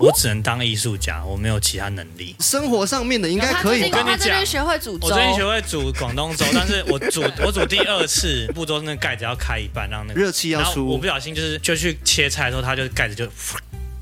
我只能当艺术家，我没有其他能力。生活上面的应该可以我跟你他最近讲学会煮粥，我最近学会煮广东粥，但是我煮我煮第二次，步骤那盖子要开一半，让那个热气要出。我不，小心就是就去切菜的时候，它就盖子就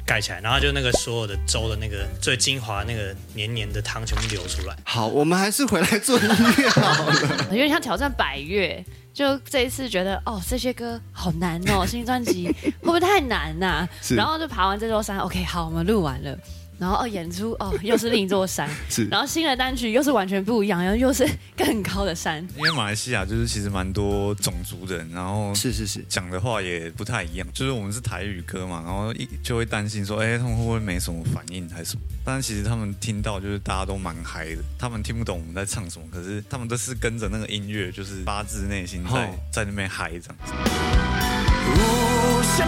盖起来，然后就那个所有的粥的那个最精华那个黏黏的汤全部流出来。好，我们还是回来做音乐好了。有点像挑战百越。就这一次觉得哦，这些歌好难哦，新专辑会不会太难呐、是然后就爬完这座山，OK，好，我们录完了。然后哦，演出哦，又是另一座山，是然后新的单曲又是完全不一样，然后又是更高的山。因为马来西亚就是其实蛮多种族的人，然后是是是，讲的话也不太一样，就是我们是台语歌嘛，然后一就会担心说，哎，他们会不会没什么反应还是什么？但是其实他们听到就是大家都蛮嗨的，他们听不懂我们在唱什么，可是他们都是跟着那个音乐，就是发自内心在、哦在那边嗨这样子。有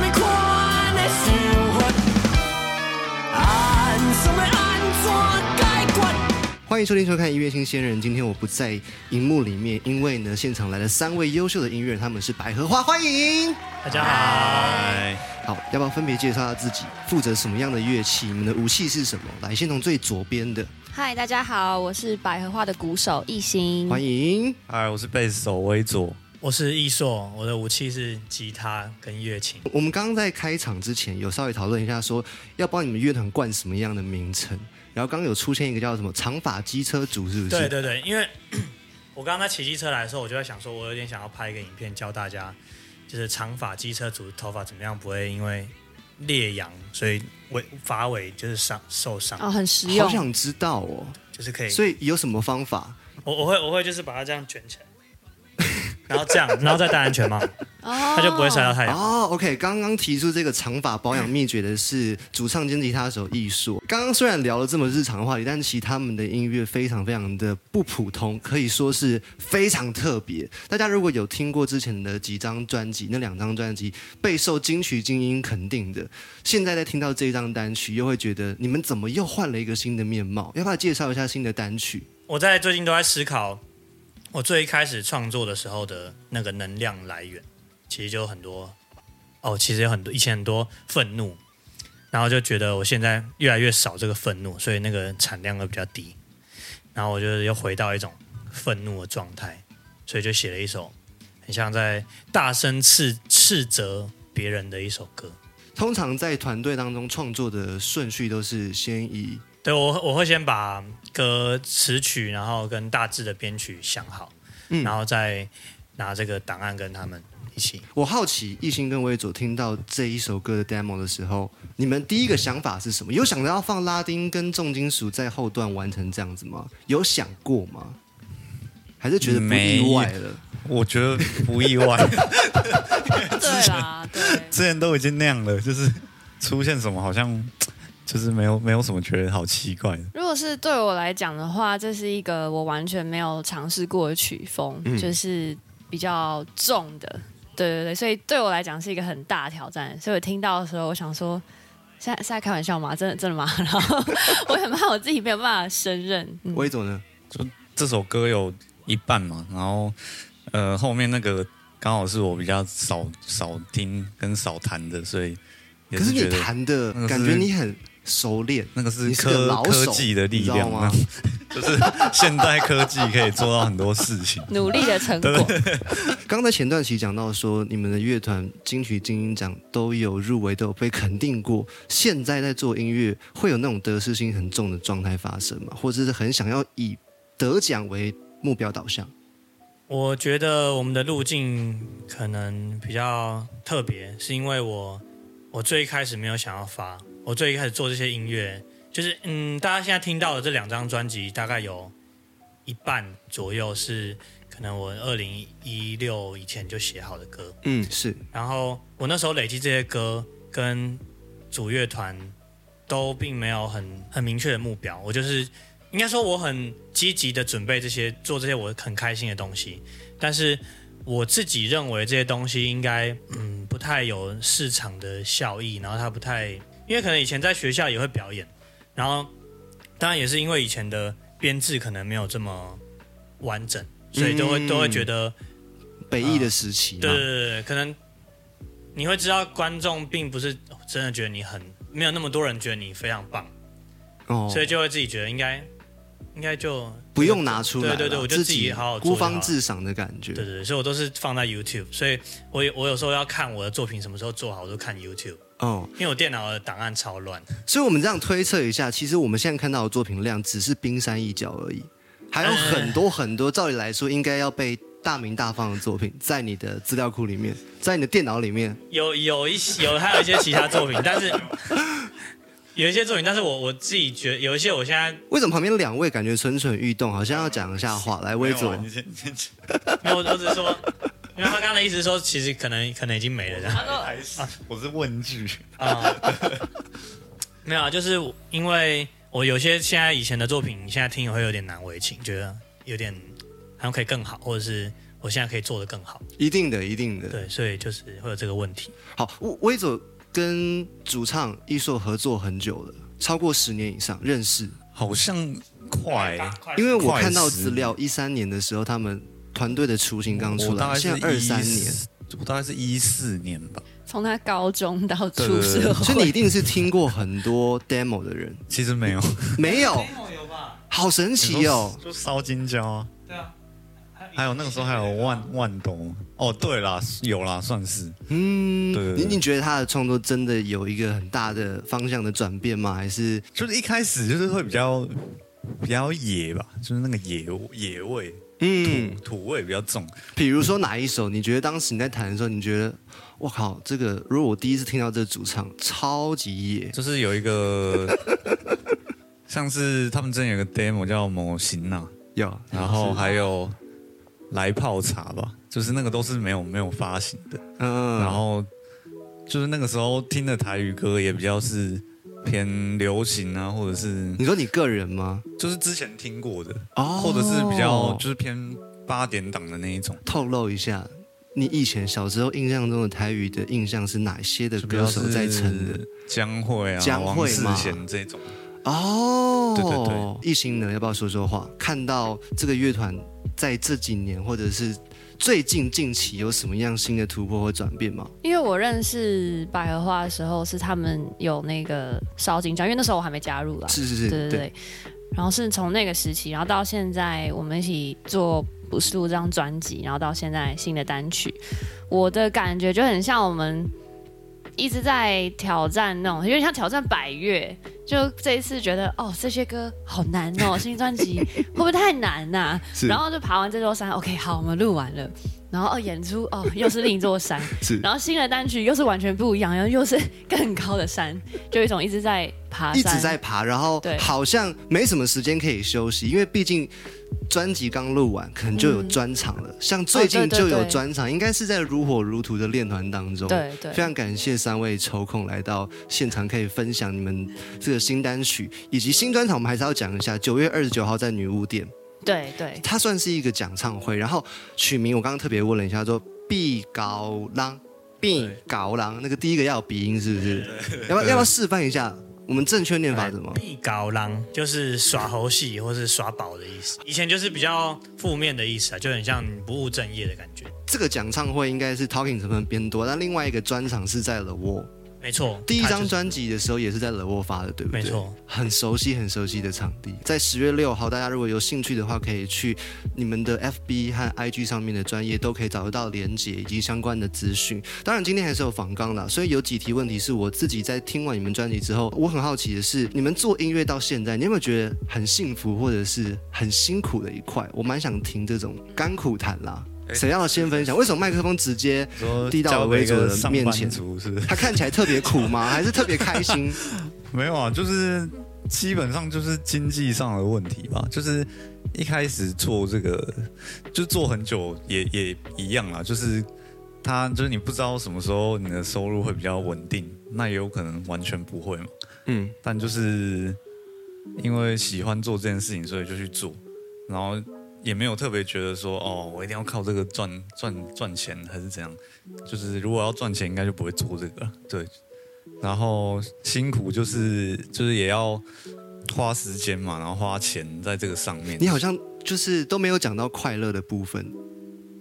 欢迎收听收看音乐新鲜人。今天我不在荧幕里面，因为呢，现场来了三位优秀的音乐人，他们是百合花，欢迎。大家好，哎，好，要不要分别介绍一下自己，负责什么样的乐器？你们的武器是什么？来，先从最左边的，嗨，大家好，我是百合花的鼓手艺兴。欢迎。嗨，我是贝斯手微佐。我是艺硕，我的武器是吉他跟乐琴。我们刚刚在开场之前有稍微讨论一下说要帮你们乐团冠什么样的名称，然后刚刚有出现一个叫什么长发机车组，是不是？对对对，因为 我刚刚在骑机车来的时候，我就在想说，我有点想要拍一个影片教大家，就是长发机车族头发怎么样不会因为烈阳，所以尾发尾就是伤受伤，哦，很实用好。想知道哦。就是可以。所以有什么方法？我我会我会就是把它这样卷起来，然后这样，然后再戴安全帽，哦，它就不会晒到太阳。哦，OK，刚刚提出这个长发保养秘诀的是主唱兼吉他手艺术。刚刚虽然聊了这么日常的话题，但其实他们的音乐非常非常的不普通，可以说是非常特别。大家如果有听过之前的几张专辑，那两张专辑备受金曲精英肯定的，现在在听到这张单曲，又会觉得你们怎么又换了一个新的面貌？要不要介绍一下新的单曲？我在最近都在思考，我最一开始创作的时候的那个能量来源，其实就有很多哦，其实有很多以前很多愤怒，然后就觉得我现在越来越少这个愤怒，所以那个产量会比较低，然后我就又回到一种愤怒的状态，所以就写了一首很像在大声斥斥责别人的一首歌。通常在团队当中创作的顺序都是先以对我我会先把歌词曲，然后跟大致的编曲想好，嗯然后再拿这个档案跟他们我好奇，艺兴跟威佐听到这一首歌的 demo 的时候，你们第一个想法是什么？有想着要放拉丁跟重金属在后段完成这样子吗？有想过吗？还是觉得不意外了？我觉得不意外，对啦，对。之前都已经那样了，就是出现什么好像就是没有没有什么觉得好奇怪的。如果是对我来讲的话，这是一个我完全没有尝试过的曲风，嗯就是比较重的。对对对，所以对我来讲是一个很大的挑战。所以我听到的时候，我想说，现在是在开玩笑吗？真的真的吗？然后我很怕我自己没有办法胜任。嗯威佐呢？这首歌有一半嘛，然后呃后面那个刚好是我比较少少听跟少弹的，所以也可是你觉得弹的感觉你很熟练，那个是科科技的力你知道量吗？就是现代科技可以做到很多事情。努力的成果，刚才前段期讲到说，你们的乐团金曲金鹰奖都有入围，都有被肯定过。现在在做音乐，会有那种得失心很重的状态发生吗？或者是很想要以得奖为目标导向？我觉得我们的路径可能比较特别，是因为我我最一开始没有想要发，我最一开始做这些音乐，就是嗯，大家现在听到的这两张专辑，大概有一半左右是可能我二零一六以前就写好的歌，嗯，是。然后我那时候累积这些歌跟主乐团都并没有很很明确的目标，我就是应该说我很积极的准备这些做这些我很开心的东西，但是我自己认为这些东西应该嗯不太有市场的效益，然后它不太因为可能以前在学校也会表演，然后当然也是因为以前的编制可能没有这么完整，所以都会、嗯都会觉得。北艺的时期嘛。对对对对，可能你会知道观众并不是真的觉得你很没有那么多人觉得你非常棒，哦，所以就会自己觉得应该应该就不用拿出来，对对对我就自自己好好做孤芳自赏的感觉。对对对，所以我都是放在 YouTube，所以我有我有时候要看我的作品什么时候做好，我都看 YouTube，哦，因为我电脑的档案超乱。所以我们这样推测一下，其实我们现在看到的作品量只是冰山一角而已，还有很多很多，照理来说应该要被大名大放的作品，在你的资料库里面，在你的电脑里面。有有一些有还有一些其他作品，但是 有一些作品，但是我我自己觉得有一些我现在为什么旁边两位感觉蠢蠢欲动，好像要讲一下话？来，威佐没有啊，你先你先没有，我我只是说，因为他刚刚的意思说，其实可能可能已经没了这样还是我是问句，啊、没有啊，就是因为我有些现在以前的作品，现在听也会有点难为情，觉得有点好像可以更好，或者是我现在可以做的更好，一定的，一定的。对，所以就是会有这个问题。好，威威佐跟主唱艺硕合作很久了，超过十年以上，认识。好像快，因为我看到资料，一三年的时候，他们团队的雏形刚出来，大概是现在二三一年，，我大概是一四年吧。从他高中到对对对出社会，所以你一定是听过很多 demo 的人，其实没有，没有？有吧？好神奇哦！就烧金胶啊，对啊，还有那个时候还有万万东。哦，对啦，有啦，算是。嗯，对对对你你觉得他的创作真的有一个很大的方向的转变吗？还是就是一开始就是会比较比较野吧，就是那个野野味，嗯，土味比较重。比如说哪一首？你觉得当时你在弹的时候，你觉得我靠，这个如果我第一次听到这个主唱，超级野，就是有一个，像是他们之前有个 demo 叫某型呐，有，然后还有来泡茶吧，就是那个都是没有没有发行的。嗯，然后就是那个时候听的台语歌也比较是偏流行啊，或者是你说你个人吗？就是之前听过的，哦或者是比较就是偏八点档的那一种。透露一下，你以前小时候印象中的台语的印象是哪些的歌手在撑的？江蕙啊、江蕙王世嘛贤这种，哦，对对对，艺兴呢，要不要说说话？看到这个乐团在这几年或者是最近近期有什么样新的突破或转变吗？因为我认识百合花的时候，是他们有那个烧金砖，因为那时候我还没加入啦。是是是，对对对。然后是从那个时期，然后到现在我们一起做《不是录》这张专辑，然后到现在新的单曲，我的感觉就很像我们一直在挑战那种，有点像挑战百越。就这一次觉得哦，这些歌好难哦，新专辑会不会太难呐、是然后就爬完这座山，OK，好，我们录完了。然后哦，演出哦，又是另一座山，是然后新的单曲又是完全不一样，然后又是更高的山，就有一种一直在爬一，直在爬，然后好像没什么时间可以休息，因为毕竟专辑刚录完，可能就有专场了。像最近就嗯哦对对对有专场，应该是在如火如荼的练团当中。对对非常感谢三位抽空来到现场，可以分享你们这个新单曲以及新专场。我们还是要讲一下，九月二十九号在女巫店，对对它算是一个讲唱会，然后取名我刚刚特别问了一下，说“毕高郎”，毕高郎，那个第一个要有鼻音是不是？要不要要不要示范一下？我们正确念法怎么？必高浪就是耍猴戏或是耍宝的意思，以前就是比较负面的意思啊，就很像不务正业的感觉。这个讲唱会应该是 talking 成分偏多，但另外一个专场是在了沃。没错，第一张专辑的时候也是在冷沃发的，对不对？没错，很熟悉很熟悉的场地，在十月六号，大家如果有兴趣的话，可以去你们的 FB 和 IG 上面的专业都可以找得到连接以及相关的资讯。当然，今天还是有访纲啦，所以有几题问题是我自己在听完你们专辑之后，我很好奇的是，你们做音乐到现在，你有没有觉得很幸福或者是很辛苦的一块？我蛮想听这种甘苦谈啦。谁要先分享？为什么麦克风直接递到了维佐的面前是？他看起来特别苦吗？还是特别开心？没有啊，就是基本上就是经济上的问题吧。就是一开始做这个，就做很久也也一样啦。就是他就是你不知道什么时候你的收入会比较稳定，那也有可能完全不会嘛。嗯，但就是因为喜欢做这件事情，所以就去做，然后也没有特别觉得说哦，我一定要靠这个赚赚赚钱还是怎样。就是如果要赚钱，应该就不会做这个。对，然后辛苦就是就是也要花时间嘛，然后花钱在这个上面。你好像就是都没有讲到快乐的部分。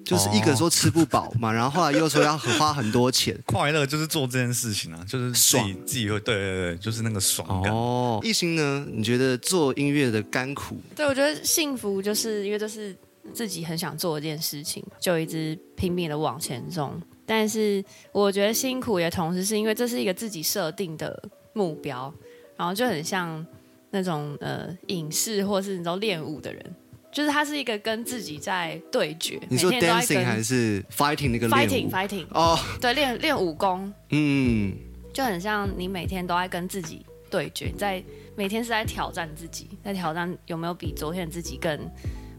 就是一个说吃不饱嘛，然后后来又说要花很多钱。快乐就是做这件事情啊，就是自己爽自己会对对对，就是那个爽感。哦，艺兴呢？你觉得做音乐的甘苦？对，我觉得幸福就是因为这是自己很想做的一件事情，就一直拼命的往前冲。但是我觉得辛苦也同时是因为这是一个自己设定的目标，然后就很像那种呃影视或是你知道练舞的人，就是他是一个跟自己在对决，你说 dancing 还是 fighting 那个 fighting？fighting，哦，对，练练武功。嗯，就很像你每天都在跟自己对决，你在每天是在挑战自己，在挑战有没有比昨天的自己更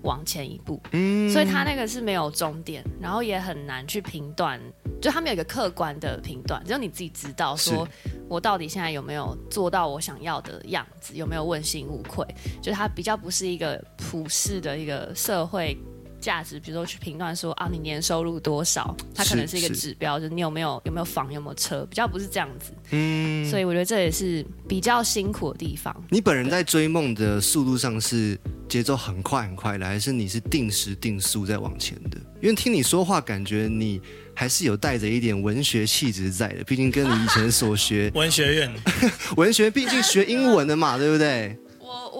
往前一步。嗯所以他那个是没有终点，然后也很难去评断，就他们有一个客观的评断，只有你自己知道，说我到底现在有没有做到我想要的样子，有没有问心无愧，就它比较不是一个普世的一个社会。价值，比如说去评断说啊，你年收入多少，它可能是一个指标，就是你有没有有没有房，有没有车，比较不是这样子。嗯，所以我觉得这也是比较辛苦的地方。你本人在追梦的速度上是节奏很快很快的，还是你是定时定速在往前的？因为听你说话，感觉你还是有带着一点文学气质在的，毕竟跟你以前所学 文学院 文学，毕竟学英文的嘛，对不对？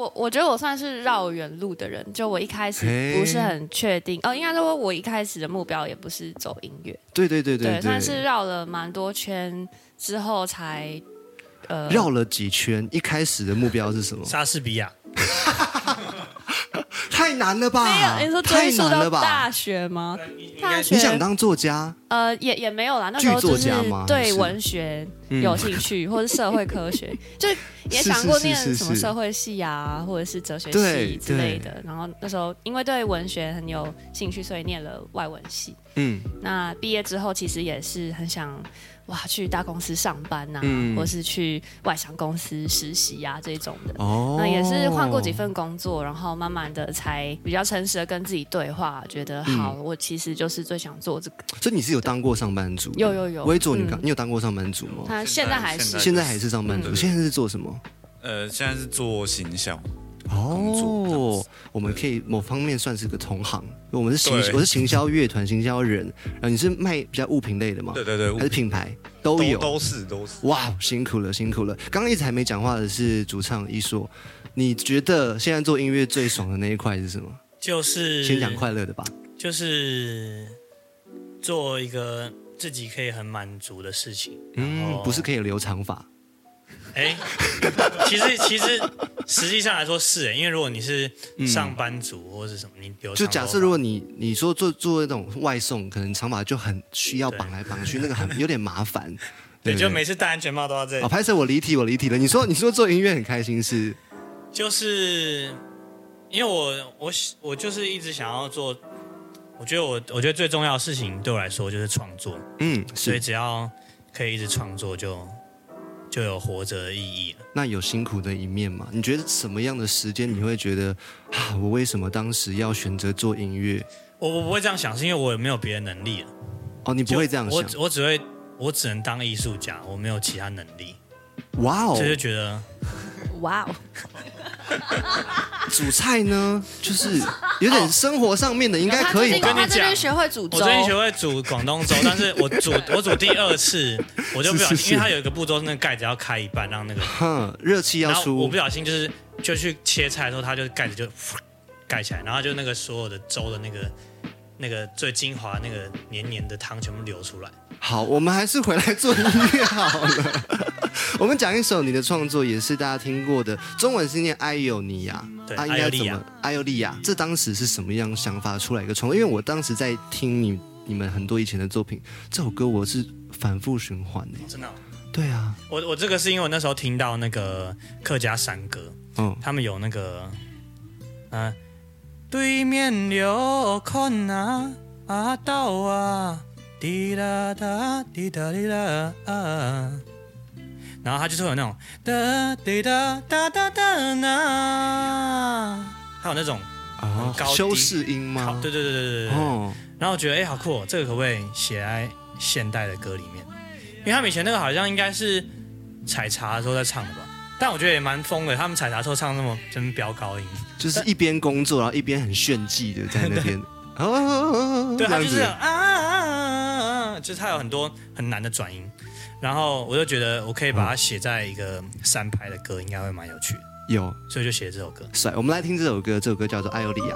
我我我觉得我算是绕远路的人，就我一开始不是很确定，哦，应该说我一开始的目标也不是走音乐，对对对对算是绕了蛮多圈之后才，呃，绕了几圈，一开始的目标是什么？莎士比亚，太难了吧？没有，你说太追溯难了吧到大？学吗？大学你想当作家？呃，也也没有啦，那时候就是对文学嗯有兴趣，或者社会科学，就也想过念什么社会系啊，或者是哲学系之类的。然后那时候因为对文学很有兴趣，所以念了外文系。嗯，那毕业之后，其实也是很想哇去大公司上班呐、嗯或是去外商公司实习啊这种的。哦那也是换过几，份工作，然后慢慢的才比较诚实的跟自己对话，觉得嗯好，我其实就是最想做这个。所以你是有当过上班族？有有有我也做你刚，嗯你有当过上班族吗？他现在还是现在现在还是上班族，嗯现在是做什么？呃，现在是做行销，工作哦，我们可以某方面算是个同行，我们是行，我是行销乐团、行销人，然后你是卖比较物品类的吗？对对对，还是品牌都有？都都是都是。哇，辛苦了，辛苦了！刚刚一直还没讲话的是主唱一硕，你觉得现在做音乐最爽的那一块是什么？就是先讲快乐的吧。就是做一个自己可以很满足的事情。嗯，不是可以留长发，哎，其实其实实际上来说是哎，因为如果你是上班族或是什么，你留就假设如果你你说做做那种外送，可能长发就很需要绑来绑去，那个很 有点麻烦。对，不就每次戴安全帽都要这哦，样，拍摄我离题，我离题了。你说你说做音乐很开心是？就是因为我我我就是一直想要做。我觉得我我觉得最重要的事情对我来说就是创作，嗯，所以。只要可以一直创作就，就有活着的意义了。那有辛苦的一面吗？你觉得什么样的时间你会觉得啊，我为什么当时要选择做音乐？我我不会这样想，是因为我也没有别的能力了。哦，你不会这样想？我我只会我只能当艺术家，我没有其他能力，哇哦就觉得哇哦，煮菜呢，就是有点生活上面的，应该可以跟你讲他最近学会煮粥，我最近学会煮广东粥，但是我煮 我煮第二次，我就不小心，是是是。因为它有一个步骤，是那个盖子要开一半，让那个，哼，热气要出我不，小心就是就去切菜的时候，它就盖子就盖起来，然后就那个所有的粥的那个那个最精华那个黏黏的汤全部流出来。好，我们还是回来做音乐好了。我们讲一首你的创作，也是大家听过的，中文是念艾尤尼亚，对啊，应埃尤利亚该怎么？埃尤利亚，这当时是什么样想法出来一个创作？因为我当时在听你你们很多以前的作品，这首歌我是反复循环的。真的哦、对啊，我我这个是因为我那时候听到那个客家山歌，嗯，他们有那个，嗯、对面有看啊啊到啊，滴啦哒滴答滴啦啊，然后他就是会有那种哒滴哒哒哒哒呐，还有那种啊高，低修饰音好，吗？对对对对对对，哦，然后我觉得哎、好酷、哦，这个可不可以写在现代的歌里面？因为他们以前那个好像应该是采茶的时候在唱的吧，但我觉得也蛮疯的，他们采茶的时候唱那么真飙高音。就是一边工作，然后一边很炫技的在那边。哦，对，他就是这样子啊啊啊啊啊，就是他有很多很难的转音，然后我就觉得我可以把它写在一个三拍的歌，应该会蛮有趣的，有所以就写了这首歌。帅。我们来听这首歌，这首歌叫做《艾欧利亚》。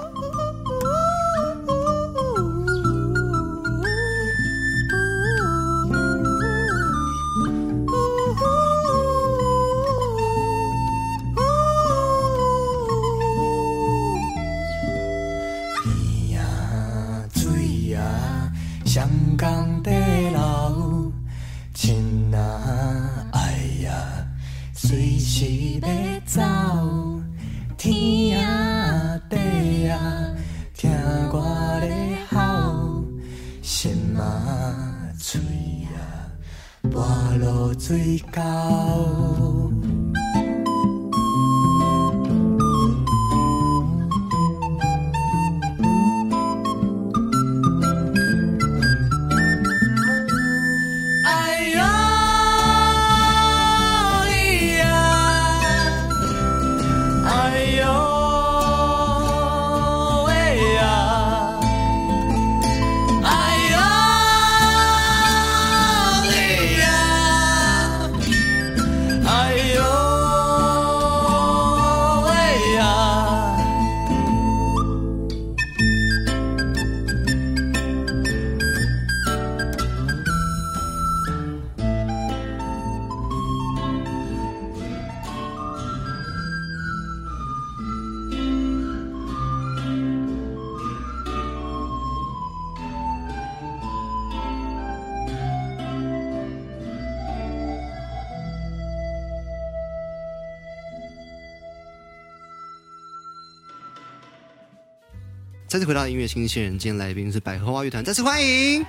再次回到音乐新鲜人，今天来宾是百合花乐团，再次欢迎。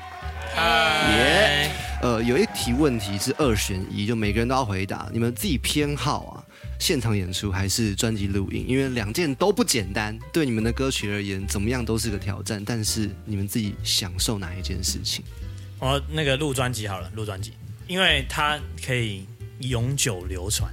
耶，呃，有一题问题是二选一，就每个人都要回答。你们自己偏好啊，现场演出还是专辑录音？因为两件都不简单，对你们的歌曲而言，怎么样都是个挑战。但是你们自己享受哪一件事情？我那个录专辑好了，录专辑，因为它可以永久流传，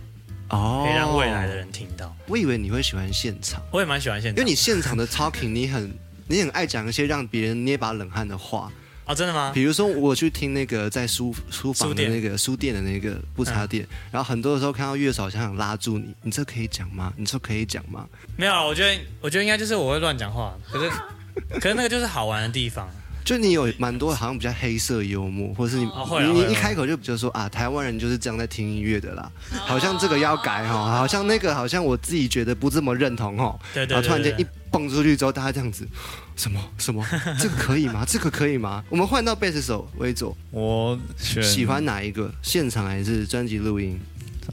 哦可以让未来的人听到。我以为你会喜欢现场，我也蛮喜欢现场，因为你现场的 talking，你很你很爱讲一些让别人捏把冷汗的话。哦，真的吗？比如说，我去听那个在书书房的那个书店的那个不插电，然后很多的时候看到乐手想想拉住你，你这可以讲吗？你这可以讲吗？没有啊，我觉得我觉得应该就是我会乱讲话，可是 可是那个就是好玩的地方。就你有蛮多好像比较黑色幽默，或者是你、你你一开口就比如说啊，台湾人就是这样在听音乐的啦，好像这个要改哈，好像那个好像我自己觉得不这么认同哈，对对对对然后突然间一蹦出去之后，大家这样子，什么 什么，这个可以吗？这个可以吗？我们换到贝斯手为左，我选喜欢哪一个？现场还是专辑录音？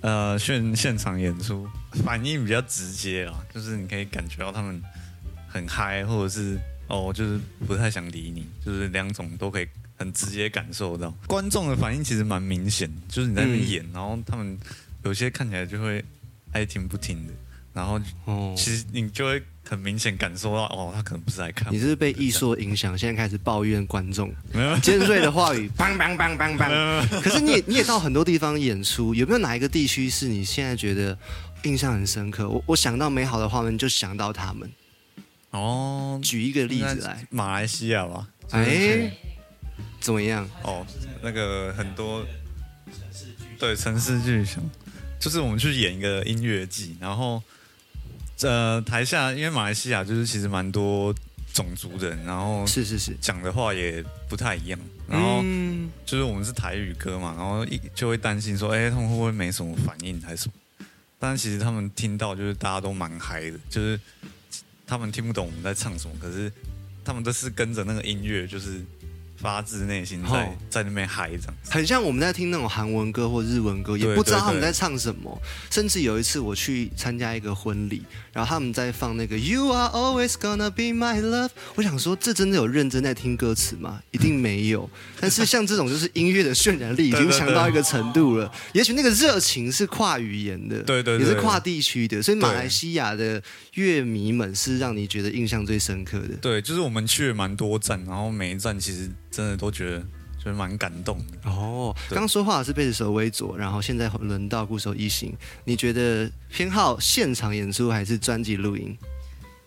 呃现现场演出，反应比较直接啊，就是你可以感觉到他们很嗨，或者是哦，就是不太想理你，就是两种都可以很直接感受到。观众的反应其实蛮明显，就是你在那边演，然后他们有些看起来就会爱听不听的，然后哦，其实你就会很明显感受到哦，他可能不是在看，你是被艺术影响，现在开始抱怨观众没有尖锐的话语，梆梆梆梆梆。可是你也你也到很多地方演出，有没有哪一个地区是你现在觉得印象很深刻？我我想到美好的画面就想到他们。哦，举一个例子来，马来西亚吧？哎，怎么样？哦，那个很多对城市巨响，就是我们去演一个音乐季，然后呃台下因为马来西亚就是其实蛮多种族的人，然后是是是，讲的话也不太一样，然后嗯就是我们是台语歌嘛，然后一就会担心说，哎，他们会不会没什么反应还是什么？但其实他们听到就是大家都蛮嗨的，就是他们听不懂我们在唱什么，可是他们都是跟着那个音乐，就是发自内心在、哦在那边嗨这样子。很像我们在听那种韩文歌或日文歌，也不知道他们在唱什么。甚至有一次我去参加一个婚礼，然后他们在放那个 You are always gonna be my love，我想说这真的有认真在听歌词吗？一定没有。但是像这种就是音乐的渲染力已经强到一个程度了，也许那个热情是跨语言的，对对对也是跨地区的，所以马来西亚的乐迷们是让你觉得印象最深刻的。对，就是我们去了蛮多站，然后每一站其实真的都觉得就是蛮感动的。哦，刚刚说话的是贝斯手微左，然后现在轮到鼓手一行，你觉得偏好现场演出还是专辑录音？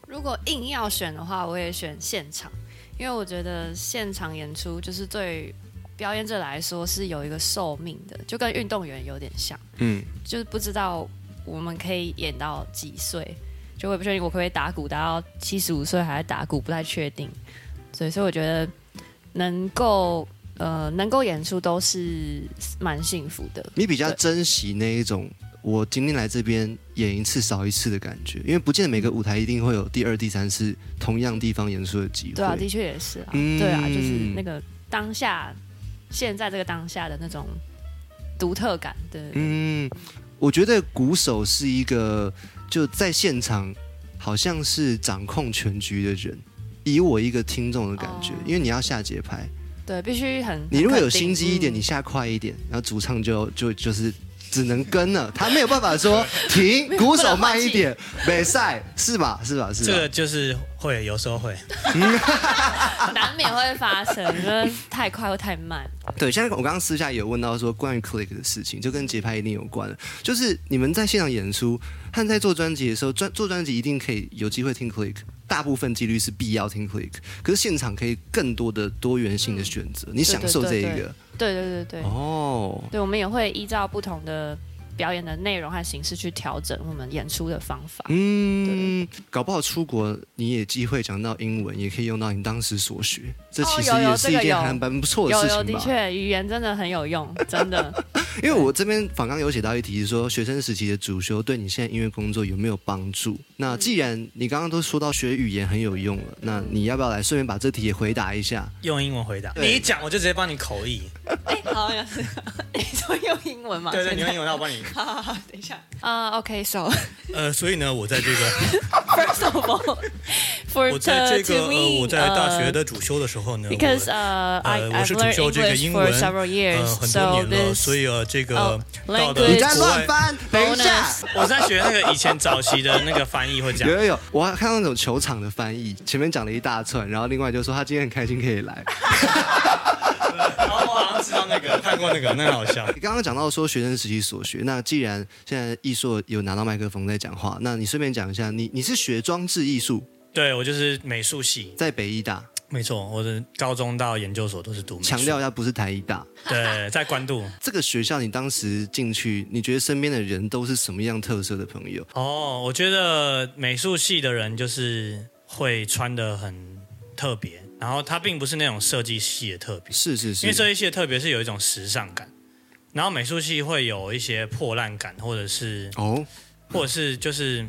如果硬要选的话，我也选现场，因为我觉得现场演出就是对表演者来说是有一个寿命的，就跟运动员有点像，嗯，就是不知道我们可以演到几岁，就我也不确定我可不可以打鼓打到七十五岁还在打鼓，不太确定。所以，所以我觉得能够呃能够演出都是蛮幸福的。你比较珍惜那一种我今天来这边演一次少一次的感觉，因为不见得每个舞台一定会有第二、第三次同样地方演出的机会。对啊，的确也是啊，嗯对啊，就是那个当下现在这个当下的那种独特感，对。嗯，我觉得鼓手是一个就在现场好像是掌控全局的人。以我一个听众的感觉，哦因为你要下节拍，对，必须很。你如果有心机一点，嗯你下快一点，然后主唱就就就是只能跟了，他没有办法说停，鼓手慢一点，没赛是吧？是吧？是吧？这个就是会有时候会，难免会发生，就是太快或太慢。对，现在我刚刚私下有问到说关于 click 的事情，就跟节拍一定有关了。就是你们在现场演出和在做专辑的时候，专做专辑一定可以有机会听 click，大部分几率是必要听 click，可是现场可以更多的多元性的选择，你享受这一个对对。对对，哦。对，我们也会依照不同的表演的内容和形式去调整我们演出的方法。嗯，搞不好出国你也机会讲到英文，也可以用到你当时所学，这其实也是一件这个有还蛮不错的有有，事情吧。的确，语言真的很有用，真的。因为我这边访刚有写到一题是说，学生时期的主修对你现在音乐工作有没有帮助？那既然你刚刚都说到学语言很有用了，那你要不要来顺便把这题也回答一下？用英文回答。你一讲我就直接帮你口译。哎，好，你说用英文嘛？对对，你用英文，那我帮你。好好好，等一下。啊、o k so 呃，所以呢，我在这个 first of all, for 我在这个 me, 呃我在大学 uh, 的主修的时候呢 because 我 uh, I 呃，我 I've 是主 learned 修这个 English 英 for 文 several years, 呃很 so 多年了，this 所以呃这个哦到的你在，乱翻，等一下。我在学那个以前早期的那个翻译会讲有。有有，我还看到那种球场的翻译，前面讲了一大串，然后另外就说他今天很开心可以来。然后我好像知道那个，看过那个，那个好笑。你刚刚讲到说学生时期所学，那既然现在艺硕有拿到麦克风在讲话，那你顺便讲一下，你你是学装置艺术，对我就是美术系，在北医大，没错，我的高中到研究所都是读。强调一下不是台医大。对，在关渡。这个学校你当时进去，你觉得身边的人都是什么样特色的朋友？哦，我觉得美术系的人就是会穿的很特别，然后它并不是那种设计系的特别，是是因为设，计系的特别是有一种时尚感，然后美术系会有一些破烂感，或者是哦，或者是就是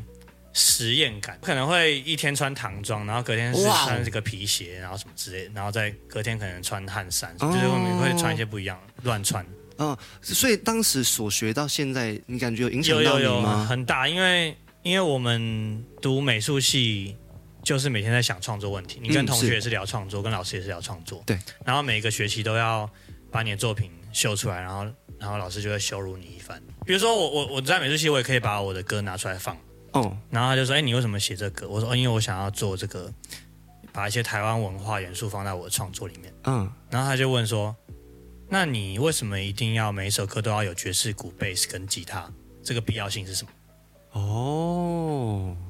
实验感，可能会一天穿唐装，然后隔天是穿这个皮鞋，然后什么之类的，然后再隔天可能穿汗衫，哦。就是会会穿一些不一样的乱穿。嗯，所以当时所学到现在，你感觉有影响到有有有你吗？很大，因为因为我们读美术系，就是每天在想创作问题，你跟同学也是聊创作，跟老师也是聊创作，对，然后每一个学期都要把你的作品秀出来，然后然后老师就会羞辱你一番。比如说我我我在美术系，我也可以把我的歌拿出来放，哦，然后他就说：“哎，你为什么写这歌？”我说：“哦，因为我想要做这个，把一些台湾文化元素放在我的创作里面。嗯，”然后他就问说：“那你为什么一定要每一首歌都要有爵士鼓、贝斯跟吉他？这个必要性是什么？”哦，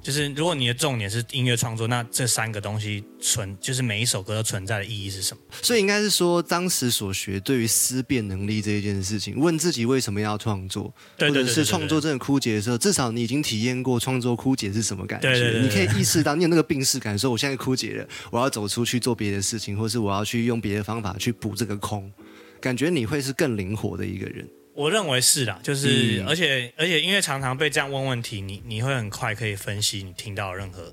就是如果你的重点是音乐创作，那这三个东西存，就是每一首歌都存在的意义是什么？所以应该是说，当时所学对于思辨能力这一件事情，问自己为什么要创作，或者是创作真的枯竭的时候，至少你已经体验过创作枯竭是什么感觉，对对对对你可以意识到你有那个病逝感，说我现在枯竭了，我要走出去做别的事情，或是我要去用别的方法去补这个空，感觉你会是更灵活的一个人。我认为是啦，就是、嗯而且而且因为常常被这样问问题，你你会很快可以分析你听到任何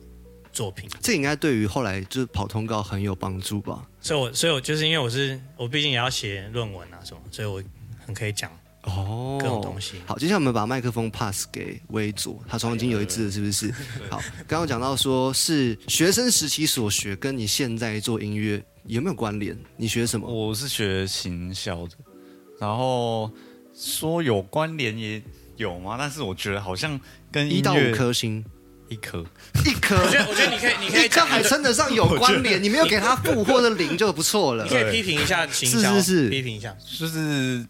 作品。这应该对于后来就是跑通告很有帮助吧？所以我所以我就是因为我是我毕竟也要写论文啊什么，所以我很可以讲哦，各种东西。好，接下来我们把麦克风 pass 给微佐，他双经有一致了，是不是？好，刚刚讲到说是学生时期所学，跟你现在做音乐有没有关联？你学什么？我是学行销的，然后说有关联也有吗？但是我觉得好像跟音一到五乐颗星，一颗，一颗，我觉得我觉得你可以你可以 讲一个称得上有关联，你没有给他负或者零就不错了你。可以批评一下行销，是是是批评一下。就是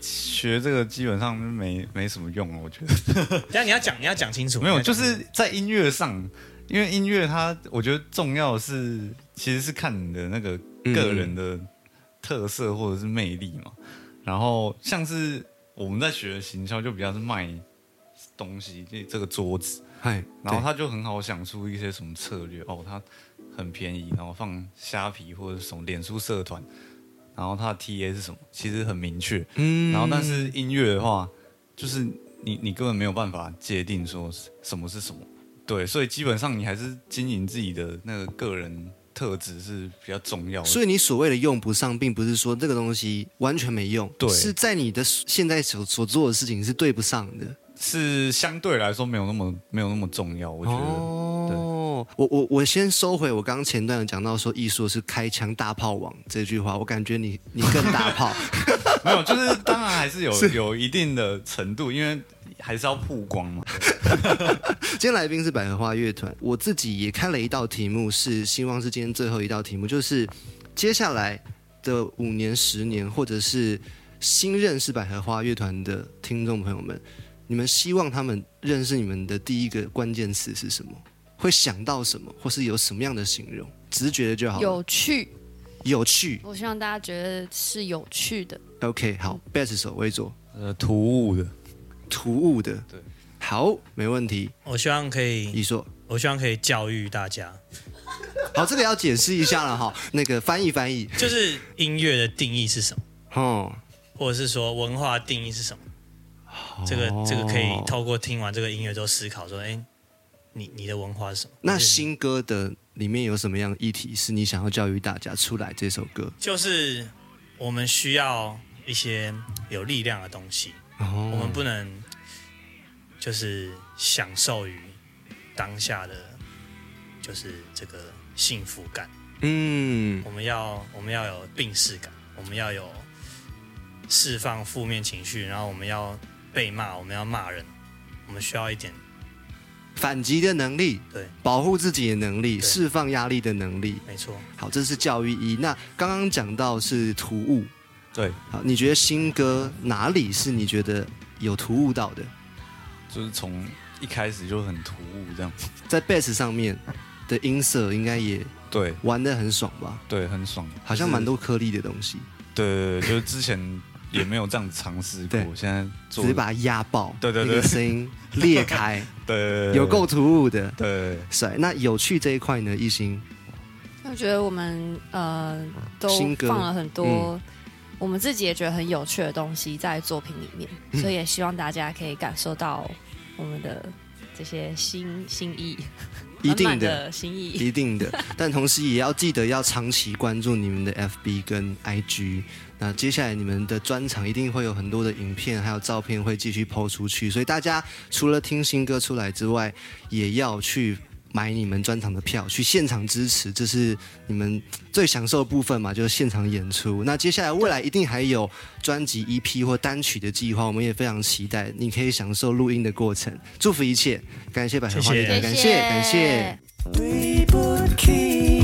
学这个基本上没没什么用了，我觉得等下你要讲你要讲清楚，没有，就是在音乐上因为音乐它，我觉得重要的是其实是看你的那个个人的特色或者是魅力嘛。然后像是我们在学的行销，就比较是卖东西，这这个桌子，嗨，然后他就很好想出一些什么策略哦，他很便宜，然后放虾皮或者是什么脸书社团，然后他的 TA 是什么，其实很明确。嗯。然后但是音乐的话，就是你你根本没有办法界定说什么是什么，对，所以基本上你还是经营自己的那个个人特质是比较重要的。所以你所谓的用不上，并不是说这个东西完全没用，对是在你的现在所所做的事情是对不上的。是相对来说没有那么没有那么重要，我觉得。哦，我我我先收回我刚刚前段有讲到说艺术是开枪大炮王这句话，我感觉你你更大炮。没有，就是当然还是有 有一定的程度，因为还是要曝光嘛。今天来宾是百合花乐团，我自己也看了一道题目，是希望是今天最后一道题目，就是接下来的五年、十年，或者是新认识百合花乐团的听众朋友们，你们希望他们认识你们的第一个关键词是什么？会想到什么，或是有什么样的形容？直觉的就好。有趣，有趣我希望大家觉得是有趣的。，OK，好，，best 手为主，呃，突兀的，突兀的，对，好，没问题。我希望可以，你说，我希望可以教育大家，好，这个要解释一下了哈，那个翻译翻译，就是音乐的定义是什么，哦，或者是说文化定义是什么。这个这个可以透过听完这个音乐之后思考说，哎，你你的文化是什么？那新歌的里面有什么样的议题是你想要教育大家出来这首歌？就是我们需要一些有力量的东西，哦我们不能就是享受于当下的就是这个幸福感，嗯。我们要我们要有病逝感，我们要有释放负面情绪，然后我们要被骂，我们要骂人，我们需要一点反击的能力，对，保护自己的能力，释放压力的能力。没错。好，这是教育一。那刚刚讲到是突兀，对，好，你觉得新歌哪里是你觉得有突兀到的？就是从一开始就很突兀这样。在 bass 上面的音色应该也对玩的很爽吧？对，很爽，好像蛮多颗粒的东西，对对对，就是之前也没有这样子尝试过对，现在做直接把它压爆，对对对那个声音裂开，对有够突兀的。对帅。那有趣这一块呢？艺兴，我觉得我们呃都放了很多我们自己也觉得很有趣的东西在作品里面，嗯。所以也希望大家可以感受到我们的这些心心意，一定的。心意。一定的，但同时也要记得要长期关注你们的 FB 跟 IG。那接下来你们的专场一定会有很多的影片还有照片会继续抛出去，所以大家除了听新歌出来之外，也要去买你们专场的票，去现场支持，这是你们最享受的部分嘛，就是现场演出。那接下来未来一定还有专辑 EP 或单曲的计划，我们也非常期待，你可以享受录音的过程。祝福一切，感谢百合花谢谢乐团，感谢感谢。对不起。